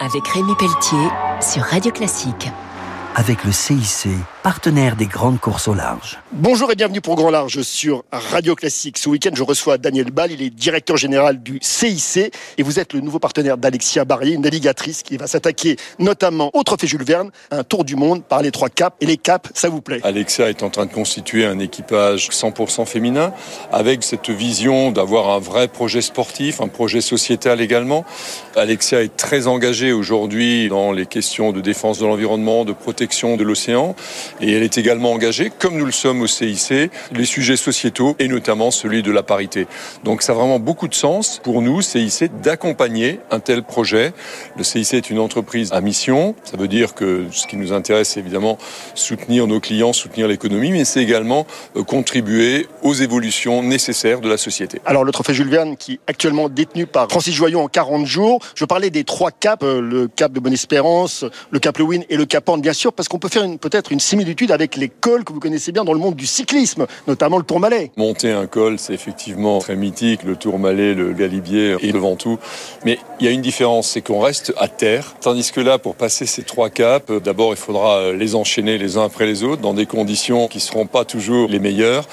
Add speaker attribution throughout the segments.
Speaker 1: avec Rémi Pelletier sur Radio Classique.
Speaker 2: Avec le CIC, partenaire des grandes courses au large.
Speaker 3: Bonjour et bienvenue pour Grand Large sur Radio Classique. Ce week-end, je reçois Daniel Ball, il est directeur général du CIC et vous êtes le nouveau partenaire d'Alexia Barrier, une navigatrice qui va s'attaquer notamment au Trophée Jules Verne, un tour du monde par les trois caps. Et les caps, ça vous plaît?
Speaker 4: Alexia est en train de constituer un équipage 100% féminin avec cette vision d'avoir un vrai projet sportif, un projet sociétal également. Alexia est très engagée aujourd'hui dans les questions de défense de l'environnement, de protection de l'océan et elle est également engagée, comme nous le sommes au CIC, les sujets sociétaux et notamment celui de la parité. Donc ça a vraiment beaucoup de sens pour nous, CIC, d'accompagner un tel projet. Le CIC est une entreprise à mission. Ça veut dire que ce qui nous intéresse, c'est évidemment soutenir nos clients, soutenir l'économie, mais c'est également euh, contribuer aux évolutions nécessaires de la société.
Speaker 3: Alors le trophée Jules Verne qui est actuellement détenu par Francis Joyon en 40 jours. Je parlais des trois caps, euh, le cap de Bonne-Espérance, le cap Lewin et le cap Horn, bien sûr, parce qu'on peut faire peut-être une similitude avec les cols que vous connaissez bien dans le monde du cyclisme, notamment le Tourmalet.
Speaker 4: Monter un col, c'est effectivement très mythique, le Tourmalet, le Galibier et le Ventoux. Mais il y a une différence, c'est qu'on reste à terre, tandis que là, pour passer ces trois caps, euh, d'abord il faudra les enchaîner les uns après les autres dans des conditions qui ne seront pas toujours les meilleures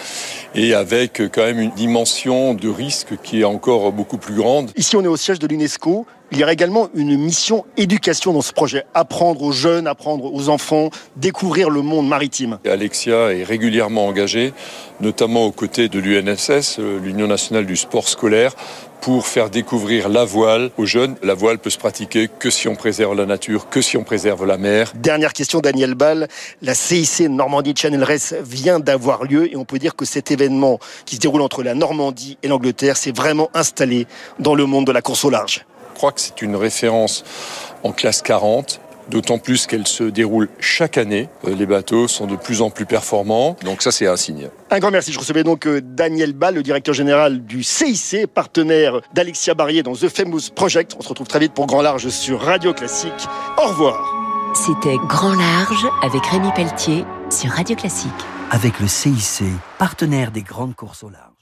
Speaker 4: et avec quand même une dimension de risque qui est encore beaucoup plus grande.
Speaker 3: Ici, on est au siège de l'UNESCO. Il y aura également une mission éducation dans ce projet. Apprendre aux jeunes, apprendre aux enfants, découvrir le monde maritime.
Speaker 4: Alexia est régulièrement engagée, notamment aux côtés de l'UNSS, euh, l'Union nationale du sport scolaire, pour faire découvrir la voile aux jeunes. La voile peut se pratiquer que si on préserve la nature, que si on préserve la mer.
Speaker 3: Dernière question, Daniel Ball. La CIC Normandie Channel Race vient d'avoir lieu et on peut dire que cet événement qui se déroule entre la Normandie et l'Angleterre s'est vraiment installé dans le monde de la course au large.
Speaker 4: Je crois que c'est une référence en classe 40 d'autant plus qu'elle se déroule chaque année. Euh, les bateaux sont de plus en plus performants, donc ça c'est un signe.
Speaker 3: Un grand merci. Je recevais donc euh, Daniel Ball, le directeur général du CIC, partenaire d'Alexia Barrier dans The Famous Project. On se retrouve très vite pour Grand Large sur Radio Classique. Au revoir.
Speaker 1: C'était Grand Large avec Rémi Pelletier sur Radio Classique.
Speaker 2: Avec le CIC, partenaire des grandes courses au large.